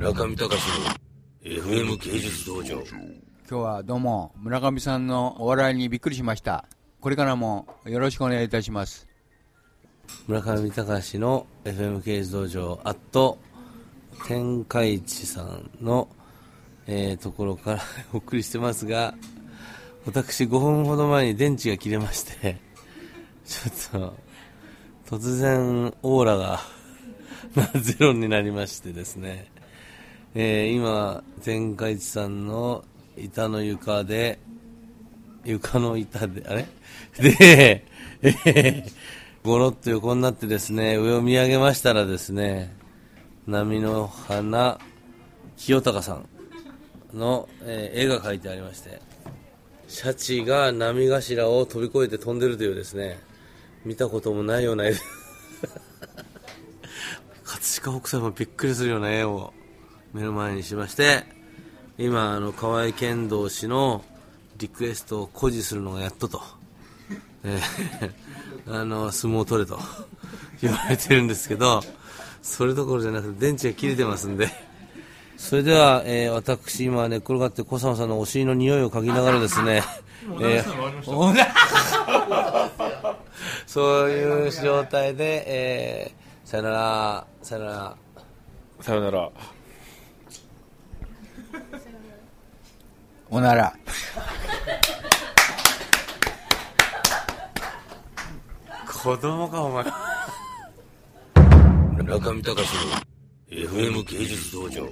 村上隆の FM 芸術道場。今日はどうも村上さんのお笑いにびっくりしました。これからもよろしくお願いいたします。村上隆の FM 芸術道場アット天下一さんの、えーところから お送りしてますが私5分ほど前に電池が切れましてちょっと突然オーラが ゼロになりましてですね、えー今天下一さんの板の床で床の板で、あれ？で、えーゴロッと横になってですね、上を見上げましたらですね、波の花清隆さんの、えー絵が描いてありまして、シャチが波頭を飛び越えて飛んでるというですね、見たこともないような絵葛飾北斎もびっくりするような絵を目の前にしまして、今、あの、河合剣道氏のリクエストを誇示するのがやっとと。えーあの、相撲取れと 言われてるんですけど、それどころじゃなくて電池が切れてますんで、それでは、えー私今寝っ転がって小沢さんのお尻の匂いを嗅ぎながらですね、えーおなそういう状態で、えーさよなら、さよなら。さよなら。おなら子供か、お前。村上隆の FM 芸術道場